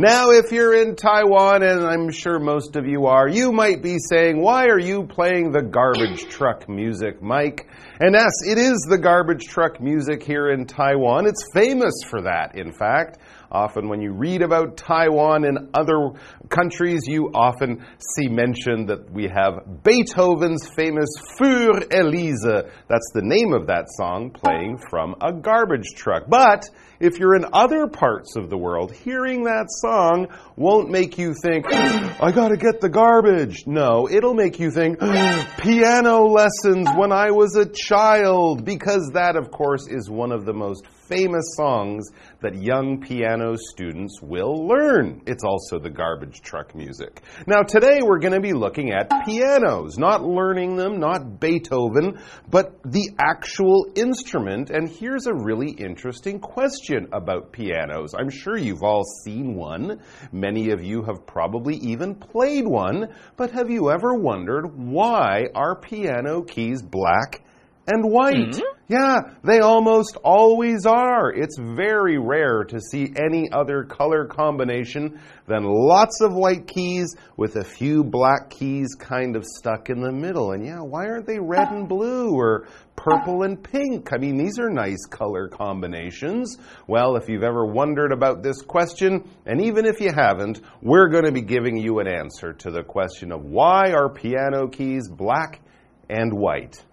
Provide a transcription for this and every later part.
Now, if you're in Taiwan, and I'm sure most of you are, you might be saying, "Why are you playing the garbage truck music, Mike?" And yes, it is the garbage truck music here in Taiwan. It's famous for that, in fact. Often, when you read about Taiwan and other countries, you often see mentioned that we have Beethoven's famous Für Elise. That's the name of that song, playing from a garbage truck. But if you're in other parts of the world, hearing that song won't make you think, I gotta get the garbage. No, it'll make you think, piano lessons when I was a child, because that, of course, is one of the most famous songs that young piano students will learn. It's also the garbage truck music. Now, today we're going to be looking at pianos, not learning them, not Beethoven, but the actual instrument. And here's a really interesting question about pianos. I'm sure you've all seen one. Many of you have probably even played one. But have you ever wondered why are piano keys black? and white. Mm -hmm. Yeah, they almost always are. It's very rare to see any other color combination than lots of white keys with a few black keys kind of stuck in the middle. And yeah, why aren't they red and blue or purple and pink? I mean, these are nice color combinations. Well, if you've ever wondered about this question, and even if you haven't, we're going to be giving you an answer to the question of why are piano keys black and white.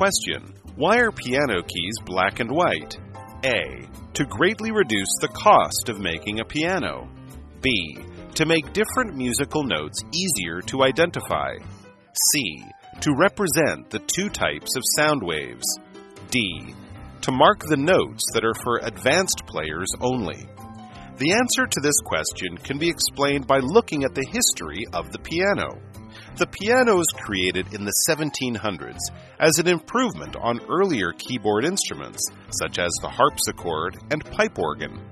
Question Why are piano keys black and white? A. To greatly reduce the cost of making a piano. B. To make different musical notes easier to identify. C. To represent the two types of sound waves. D. To mark the notes that are for advanced players only. The answer to this question can be explained by looking at the history of the piano. The piano was created in the 1700s as an improvement on earlier keyboard instruments, such as the harpsichord and pipe organ.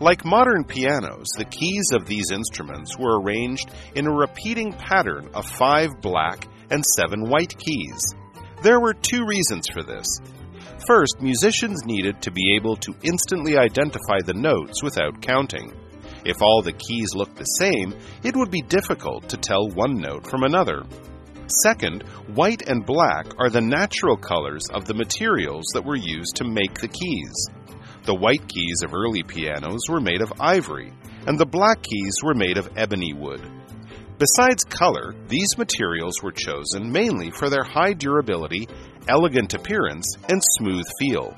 Like modern pianos, the keys of these instruments were arranged in a repeating pattern of five black and seven white keys. There were two reasons for this. First, musicians needed to be able to instantly identify the notes without counting. If all the keys looked the same, it would be difficult to tell one note from another. Second, white and black are the natural colors of the materials that were used to make the keys. The white keys of early pianos were made of ivory, and the black keys were made of ebony wood. Besides color, these materials were chosen mainly for their high durability elegant appearance, and smooth feel.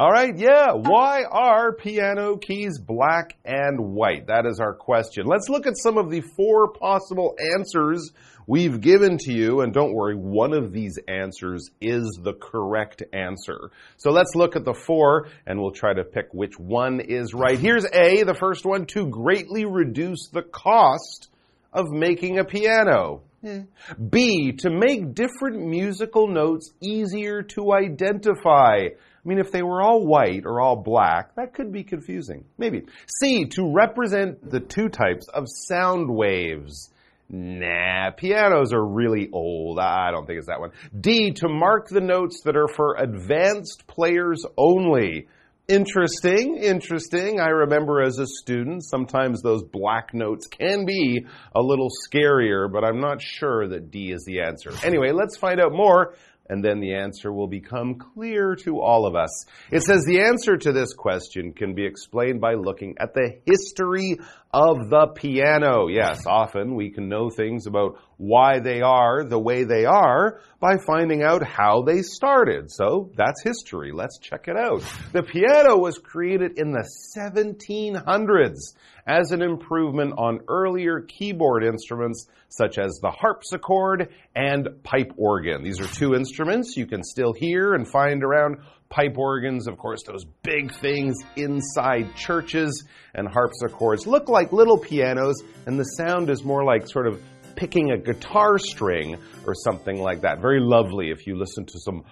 All right, yeah. Why are piano keys black and white? That is our question. Let's look at some of the four possible answers we've given to you. And don't worry, one of these answers is the correct answer. So let's look at the four and we'll try to pick which one is right. Here's A, the first one, to greatly reduce the cost of making a piano. Hmm. B, to make different musical notes easier to identify. I mean, if they were all white or all black, that could be confusing. Maybe. C, to represent the two types of sound waves. Nah, pianos are really old. I don't think it's that one. D, to mark the notes that are for advanced players only. Interesting, interesting. I remember as a student, sometimes those black notes can be a little scarier, but I'm not sure that D is the answer. Anyway, let's find out more and then the answer will become clear to all of us. It says the answer to this question can be explained by looking at the history of the piano. Yes, often we can know things about why they are the way they are by finding out how they started. So that's history. Let's check it out. The piano was created in the 1700s as an improvement on earlier keyboard instruments such as the harpsichord and pipe organ. These are two instruments you can still hear and find around pipe organs, of course, those big things inside churches, and harpsichords look like little pianos, and the sound is more like sort of picking a guitar string or something like that. Very lovely. If you listen to some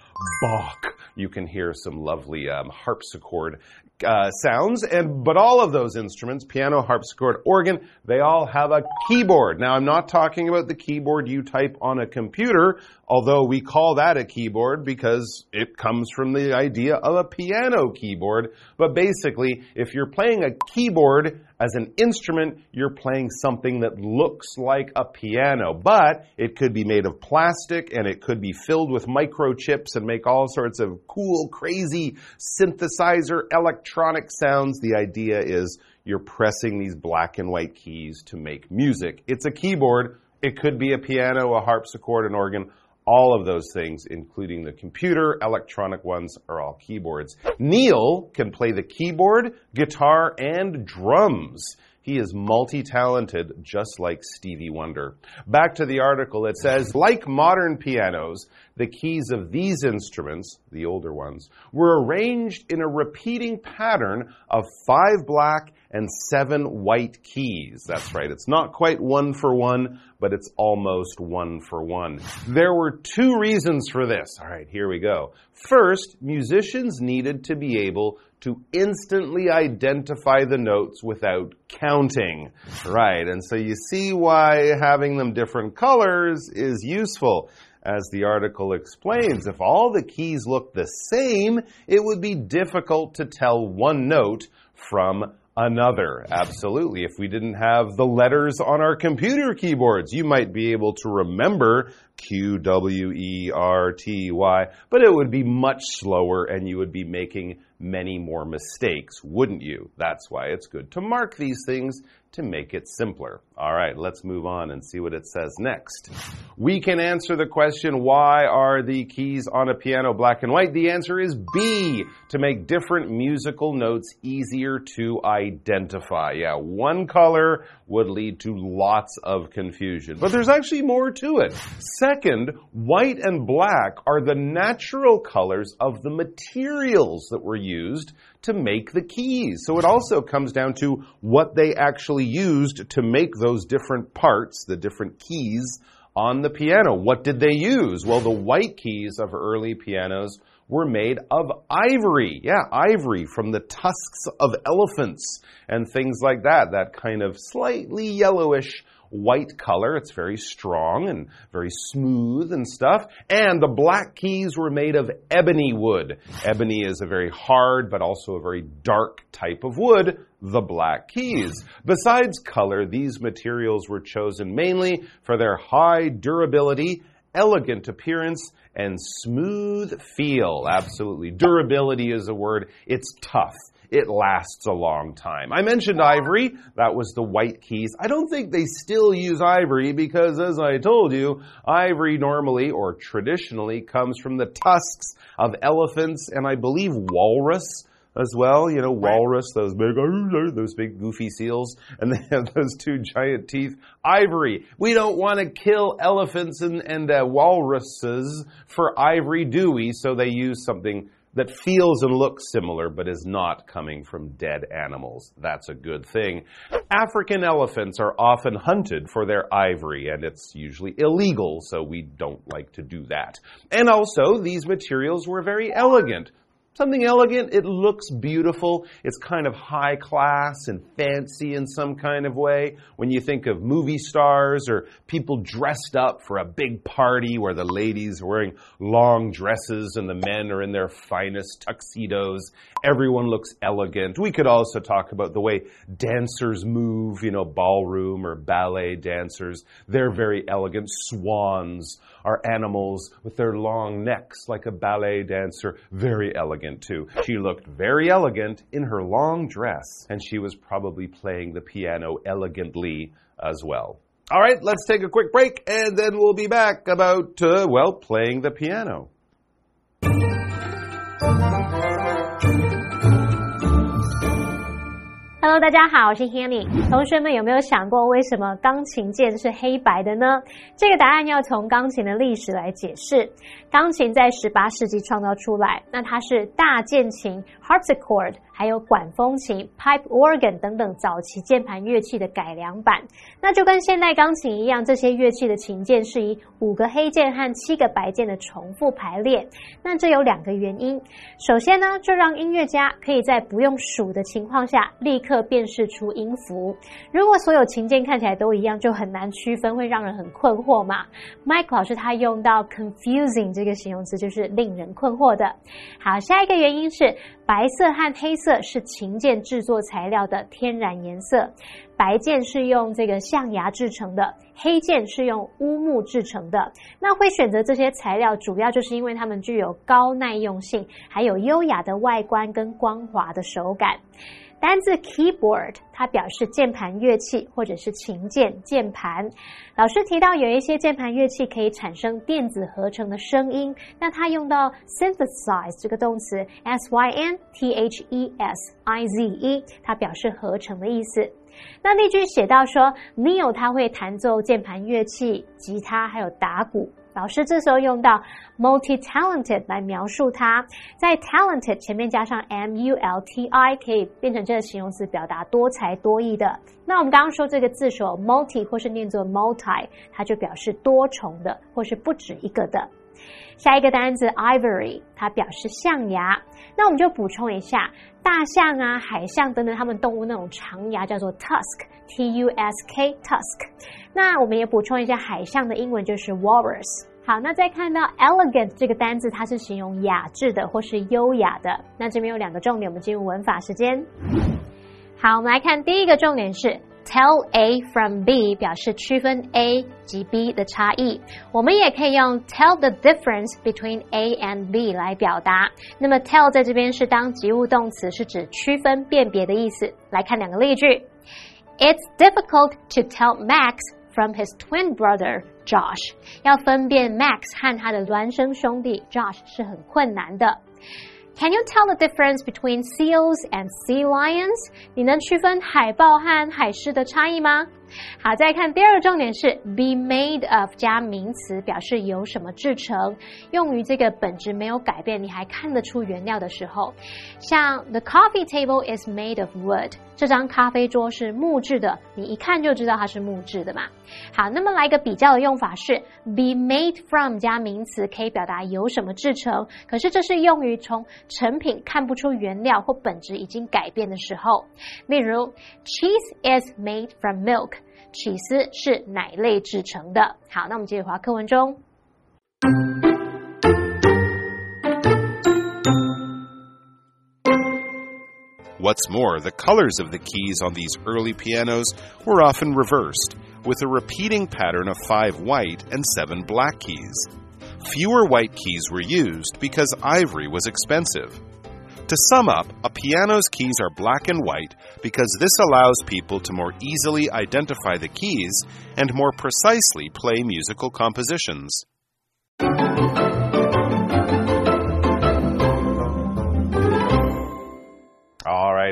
Bach, you can hear some lovely um, harpsichord uh, sounds. And but all of those instruments, piano, harpsichord, organ, they all have a keyboard. Now I'm not talking about the keyboard you type on a computer, although we call that a keyboard because it comes from the idea of a piano keyboard. But basically, if you're playing a keyboard as an instrument, you're playing something that looks like a piano, but it could be made of plastic and it could be filled with microchips and make all sorts of cool, crazy synthesizer electronic sounds. The idea is you're pressing these black and white keys to make music. It's a keyboard. It could be a piano, a harpsichord, an organ all of those things, including the computer, electronic ones, are all keyboards. Neil can play the keyboard, guitar, and drums. He is multi talented, just like Stevie Wonder. Back to the article, it says, like modern pianos, the keys of these instruments, the older ones, were arranged in a repeating pattern of five black and seven white keys. That's right. It's not quite one for one, but it's almost one for one. There were two reasons for this. All right, here we go. First, musicians needed to be able to instantly identify the notes without counting. Right, and so you see why having them different colors is useful. As the article explains, if all the keys look the same, it would be difficult to tell one note from another. Absolutely. If we didn't have the letters on our computer keyboards, you might be able to remember Q, W, E, R, T, Y, but it would be much slower and you would be making many more mistakes, wouldn't you? That's why it's good to mark these things to make it simpler. All right, let's move on and see what it says next. We can answer the question, why are the keys on a piano black and white? The answer is B, to make different musical notes easier to identify. Yeah, one color would lead to lots of confusion, but there's actually more to it. Second, white and black are the natural colors of the materials that were used to make the keys. So it also comes down to what they actually used to make those different parts, the different keys on the piano. What did they use? Well, the white keys of early pianos were made of ivory. Yeah, ivory from the tusks of elephants and things like that. That kind of slightly yellowish white color. It's very strong and very smooth and stuff. And the black keys were made of ebony wood. Ebony is a very hard but also a very dark type of wood, the black keys. Besides color, these materials were chosen mainly for their high durability, elegant appearance, and smooth feel. Absolutely. Durability is a word. It's tough it lasts a long time. I mentioned ivory. That was the white keys. I don't think they still use ivory because, as I told you, ivory normally or traditionally comes from the tusks of elephants and I believe walrus as well. You know, walrus, those big, those big goofy seals, and they have those two giant teeth. Ivory. We don't want to kill elephants and, and uh, walruses for ivory, do we? So they use something that feels and looks similar but is not coming from dead animals. That's a good thing. African elephants are often hunted for their ivory, and it's usually illegal, so we don't like to do that. And also, these materials were very elegant something elegant. It looks beautiful. It's kind of high class and fancy in some kind of way. When you think of movie stars or people dressed up for a big party where the ladies are wearing long dresses and the men are in their finest tuxedos, everyone looks elegant. We could also talk about the way dancers move, you know, ballroom or ballet dancers. They're very elegant. Swans are animals with their long necks like a ballet dancer. Very elegant too. She looked very elegant in her long dress, and she was probably playing the piano elegantly as well. All right, let's take a quick break and then we'll be back about, uh, well, playing the piano. Hello，大家好，我是 Hanny。同学们有没有想过，为什么钢琴键是黑白的呢？这个答案要从钢琴的历史来解释。钢琴在十八世纪创造出来，那它是大键琴 （harpsichord） 还有管风琴 （pipe organ） 等等早期键盘乐器的改良版。那就跟现代钢琴一样，这些乐器的琴键是以五个黑键和七个白键的重复排列。那这有两个原因。首先呢，就让音乐家可以在不用数的情况下立刻。辨识出音符。如果所有琴键看起来都一样，就很难区分，会让人很困惑嘛。Mike 老师他用到 confusing 这个形容词，就是令人困惑的。好，下一个原因是白色和黑色是琴键制作材料的天然颜色，白键是用这个象牙制成的，黑键是用乌木制成的。那会选择这些材料，主要就是因为它们具有高耐用性，还有优雅的外观跟光滑的手感。单字 keyboard，它表示键盘乐器或者是琴键键盘。老师提到有一些键盘乐器可以产生电子合成的声音，那它用到 synthesize 这个动词 s y n t h e s i z e，它表示合成的意思。那例句写到说，Neil 他会弹奏键盘乐器、吉他还有打鼓。老师这时候用到 multi-talented 来描述他，在 talented 前面加上 m u l t i，可以变成这个形容词，表达多才多艺的。那我们刚刚说这个字首 multi 或是念作 multi，它就表示多重的或是不止一个的。下一个单词 ivory，它表示象牙。那我们就补充一下，大象啊、海象等等，它们动物那种长牙叫做 tusk，t u s k tusk。那我们也补充一下，海象的英文就是 walrus。好，那再看到 elegant 这个单字，它是形容雅致的或是优雅的。那这边有两个重点，我们进入文法时间。好，我们来看第一个重点是 tell A from B，表示区分 A 及 B 的差异。我们也可以用 tell the difference between A and B 来表达。那么 tell 在这边是当及物动词，是指区分、辨别的意思。来看两个例句：It's difficult to tell Max from his twin brother Josh。要分辨 Max 和他的孪生兄弟 Josh 是很困难的。Can you tell the difference between seals and sea lions？你能区分海豹和海狮的差异吗？ 好，再看第二个重点是 be made of 加名词，表示由什么制成，用于这个本质没有改变，你还看得出原料的时候。像 the coffee table is made of wood，这张咖啡桌是木质的，你一看就知道它是木质的嘛。好，那么来个比较的用法是 be made from 加名词，可以表达由什么制成，可是这是用于从成品看不出原料或本质已经改变的时候。例如，cheese is made from milk。起司是奶类制成的。好，那我们接着回课文中。What's more, the colors of the keys on these early pianos were often reversed, with a repeating pattern of five white and seven black keys. Fewer white keys were used because ivory was expensive. To sum up, a piano's keys are black and white because this allows people to more easily identify the keys and more precisely play musical compositions.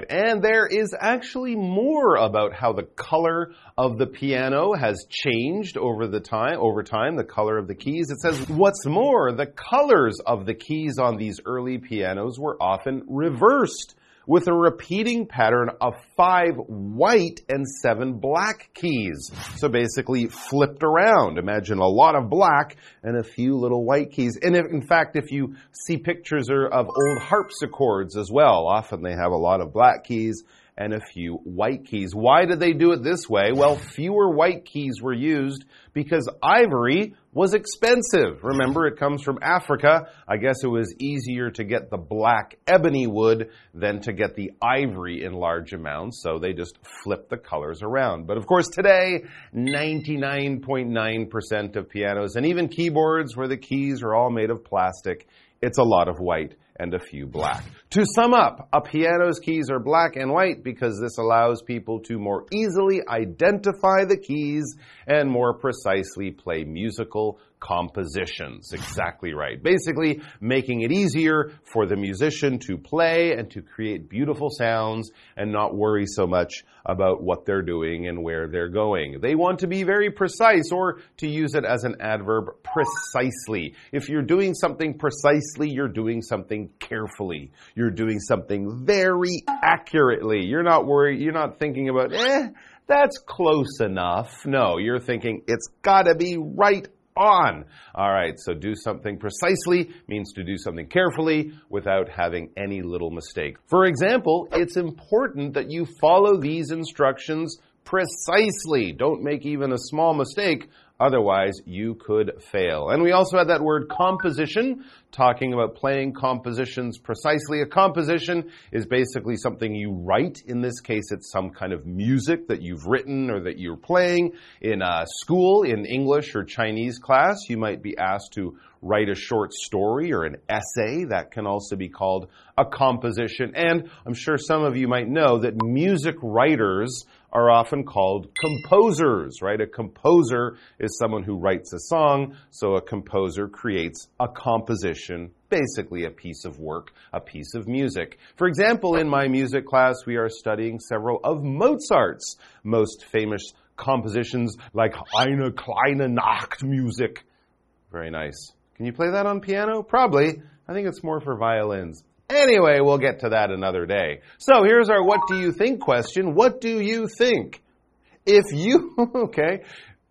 And there is actually more about how the color of the piano has changed over the time over time, the color of the keys. It says what's more, the colors of the keys on these early pianos were often reversed with a repeating pattern of five white and seven black keys. So basically flipped around. Imagine a lot of black and a few little white keys. And if, in fact, if you see pictures of old harpsichords as well, often they have a lot of black keys and a few white keys. Why did they do it this way? Well, fewer white keys were used because ivory was expensive. Remember, it comes from Africa. I guess it was easier to get the black ebony wood than to get the ivory in large amounts, so they just flipped the colors around. But of course, today, 99.9% of pianos and even keyboards where the keys are all made of plastic, it's a lot of white and a few black. To sum up, a piano's keys are black and white because this allows people to more easily identify the keys and more precisely play musical compositions. Exactly right. Basically, making it easier for the musician to play and to create beautiful sounds and not worry so much about what they're doing and where they're going. They want to be very precise or to use it as an adverb, precisely. If you're doing something precisely, you're doing something carefully. You're doing something very accurately. You're not worried, you're not thinking about, eh, that's close enough. No, you're thinking it's gotta be right on. All right, so do something precisely means to do something carefully without having any little mistake. For example, it's important that you follow these instructions precisely. Don't make even a small mistake Otherwise, you could fail. And we also had that word composition, talking about playing compositions precisely. A composition is basically something you write. In this case, it's some kind of music that you've written or that you're playing. In a school, in English or Chinese class, you might be asked to write a short story or an essay. That can also be called a composition. And I'm sure some of you might know that music writers are often called composers, right? A composer is someone who writes a song, so a composer creates a composition, basically a piece of work, a piece of music. For example, in my music class, we are studying several of Mozart's most famous compositions like Eine kleine Nachtmusik. Very nice. Can you play that on piano? Probably. I think it's more for violins. Anyway, we'll get to that another day. So here's our what do you think question. What do you think? If you, okay,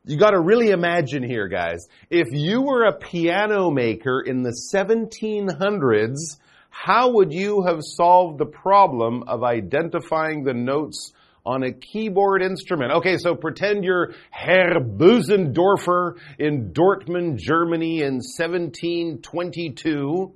you got to really imagine here, guys. If you were a piano maker in the 1700s, how would you have solved the problem of identifying the notes on a keyboard instrument. Okay, so pretend you're Herr Bösendorfer in Dortmund, Germany in 1722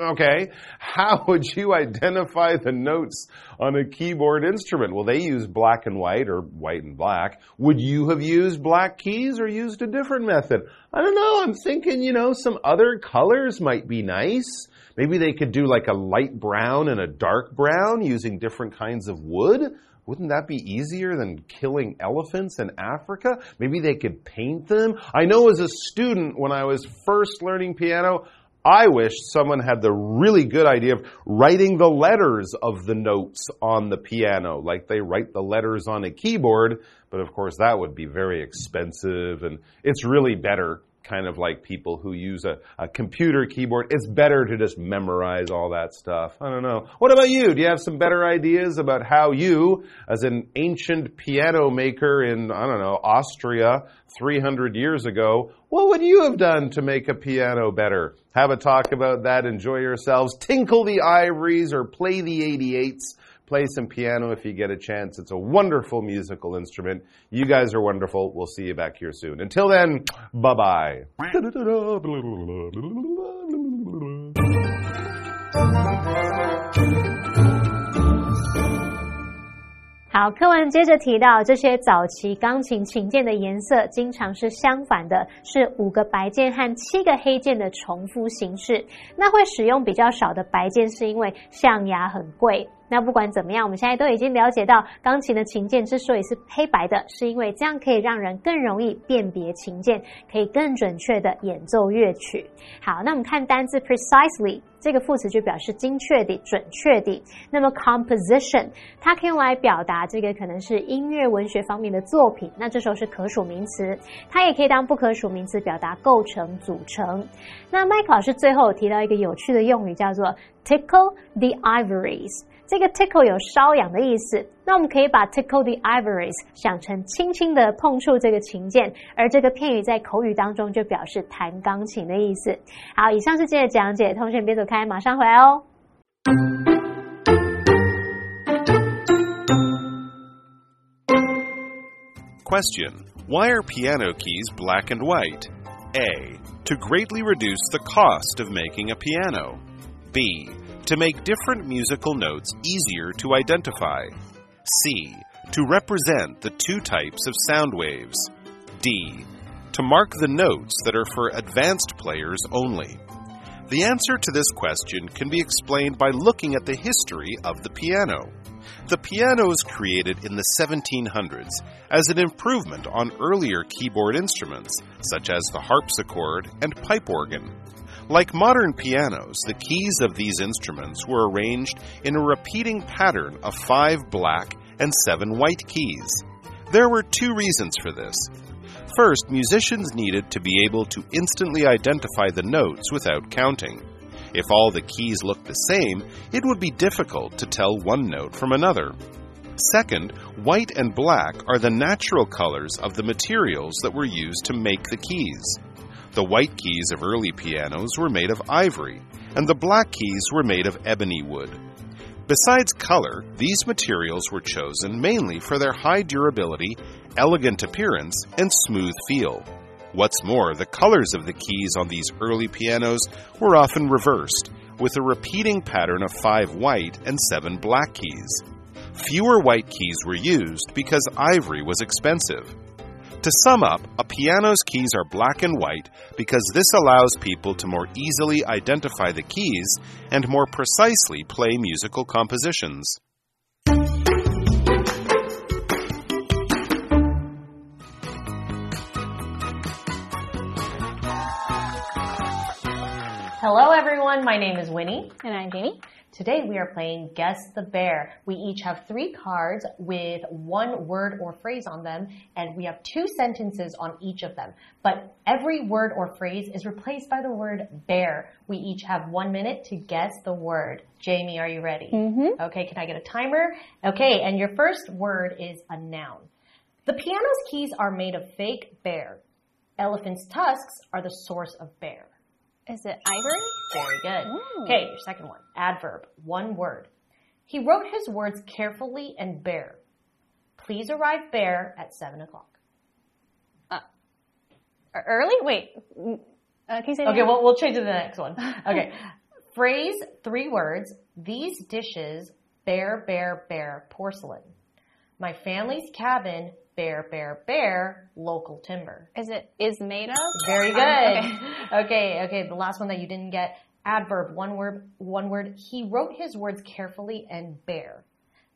okay, how would you identify the notes on a keyboard instrument? Well, they use black and white or white and black. Would you have used black keys or used a different method? I don't know. I'm thinking, you know, some other colors might be nice. Maybe they could do like a light brown and a dark brown using different kinds of wood. Wouldn't that be easier than killing elephants in Africa? Maybe they could paint them. I know as a student, when I was first learning piano, I wish someone had the really good idea of writing the letters of the notes on the piano, like they write the letters on a keyboard. But of course, that would be very expensive, and it's really better kind of like people who use a, a, computer keyboard. It's better to just memorize all that stuff. I don't know. What about you? Do you have some better ideas about how you, as an ancient piano maker in, I don't know, Austria 300 years ago, what would you have done to make a piano better? Have a talk about that. Enjoy yourselves. Tinkle the ivories or play the 88s play some piano if you get a chance. It's a wonderful musical instrument. You guys are wonderful. We'll see you back here soon. Until then, bye bye. 好，课文接着提到，这些早期钢琴琴键的颜色经常是相反的，是五个白键和七个黑键的重复形式。那会使用比较少的白键，是因为象牙很贵。那不管怎么样，我们现在都已经了解到，钢琴的琴键之所以是黑白的，是因为这样可以让人更容易辨别琴键，可以更准确的演奏乐曲。好，那我们看单字 precisely 这个副词就表示精确的、准确的。那么 composition 它可以用来表达这个可能是音乐文学方面的作品，那这时候是可数名词。它也可以当不可数名词表达构成、组成。那麦克老师最后提到一个有趣的用语，叫做 tickle the ivories。这个 tickle 有瘙痒的意思，那我们可以把 tickle the ivories 想成轻轻的碰触这个琴键，而这个片语在口语当中就表示弹钢琴的意思。好，以上是今天的讲解，同学别走开，马上回来哦。Question Why are piano keys black and white? A. To greatly reduce the cost of making a piano. B to make different musical notes easier to identify. C. To represent the two types of sound waves. D. To mark the notes that are for advanced players only. The answer to this question can be explained by looking at the history of the piano. The piano was created in the 1700s as an improvement on earlier keyboard instruments, such as the harpsichord and pipe organ. Like modern pianos, the keys of these instruments were arranged in a repeating pattern of five black and seven white keys. There were two reasons for this. First, musicians needed to be able to instantly identify the notes without counting. If all the keys looked the same, it would be difficult to tell one note from another. Second, white and black are the natural colors of the materials that were used to make the keys. The white keys of early pianos were made of ivory, and the black keys were made of ebony wood. Besides color, these materials were chosen mainly for their high durability, elegant appearance, and smooth feel. What's more, the colors of the keys on these early pianos were often reversed, with a repeating pattern of five white and seven black keys. Fewer white keys were used because ivory was expensive. To sum up, a piano's keys are black and white because this allows people to more easily identify the keys and more precisely play musical compositions. Hello everyone, my name is Winnie. And I'm Jamie. Today we are playing Guess the Bear. We each have three cards with one word or phrase on them, and we have two sentences on each of them. But every word or phrase is replaced by the word bear. We each have one minute to guess the word. Jamie, are you ready? Mm-hmm. Okay, can I get a timer? Okay, and your first word is a noun. The piano's keys are made of fake bear. Elephant's tusks are the source of bear. Is it ivory? Very good. Ooh. Okay, your second one. Adverb. One word. He wrote his words carefully and bare. Please arrive bare at seven o'clock. Early? Wait. Uh, can you say that Okay, well, we'll change to the next one. Okay. Phrase, three words. These dishes bear, bear, bear porcelain. My family's cabin, bear, bear, bear, local timber. Is it is made of? Very good. Um, okay. okay, okay. The last one that you didn't get. Adverb, one word, one word. He wrote his words carefully and bare.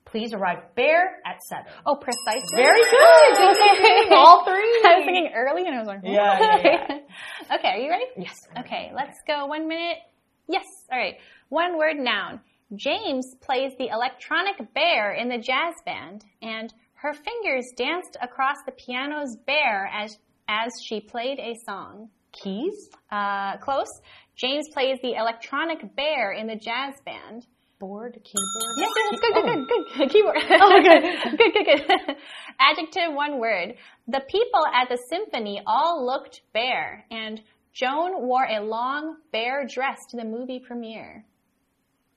Please arrive bare at seven. Oh, precisely. Very good. Okay. All three. I was thinking early and I was like, Yeah, yeah, okay, are you ready? Yes. Okay, let's go one minute. Yes, all right. One word noun. James plays the electronic bear in the jazz band, and her fingers danced across the piano's bear as, as she played a song. Keys. Uh, close. James plays the electronic bear in the jazz band. Board. Keyboard. Yes, yes, good, good, good, good. Keyword. Oh, good. good, good, good. Adjective, one word. The people at the symphony all looked bare, and Joan wore a long, bare dress to the movie premiere.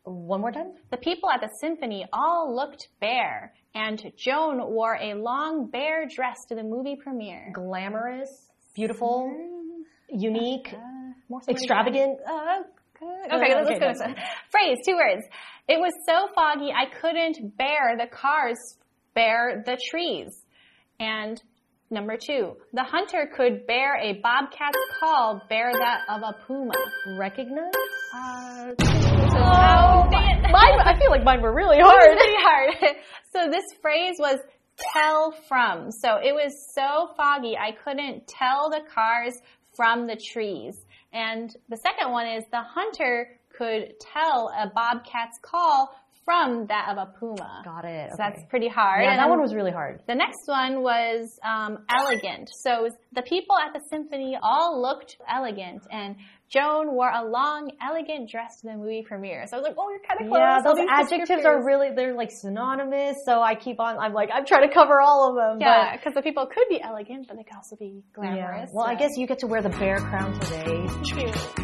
One more time. The people at the symphony all looked bare, and Joan wore a long, bare dress to the movie premiere. Glamorous. Beautiful. Unique. More Extravagant. Uh, good. Okay, let's okay, go. that's Phrase, two words. It was so foggy I couldn't bear the cars, bear the trees. And number two, the hunter could bear a bobcat's call, bear that of a puma. Recognize. Uh, so oh, how did Mine. I feel like mine were really hard. hard. Pretty hard. So this phrase was tell from. So it was so foggy I couldn't tell the cars from the trees. And the second one is the hunter could tell a bobcat's call from that of a puma. Got it. So that's pretty hard. Yeah, And that one was really hard. The next one was um, elegant. So the people at the symphony all looked elegant, and Joan wore a long, elegant dress to the movie premiere. So I was like, "Oh, you're kind of close." Yeah, those adjectives are really, they're like synonymous. So I keep on, I'm like, I'm trying to cover all of them. Yeah, because the people could be elegant, but they could also be but, yeah. glamorous. Well, I guess you get to wear the bear crown today. Cute.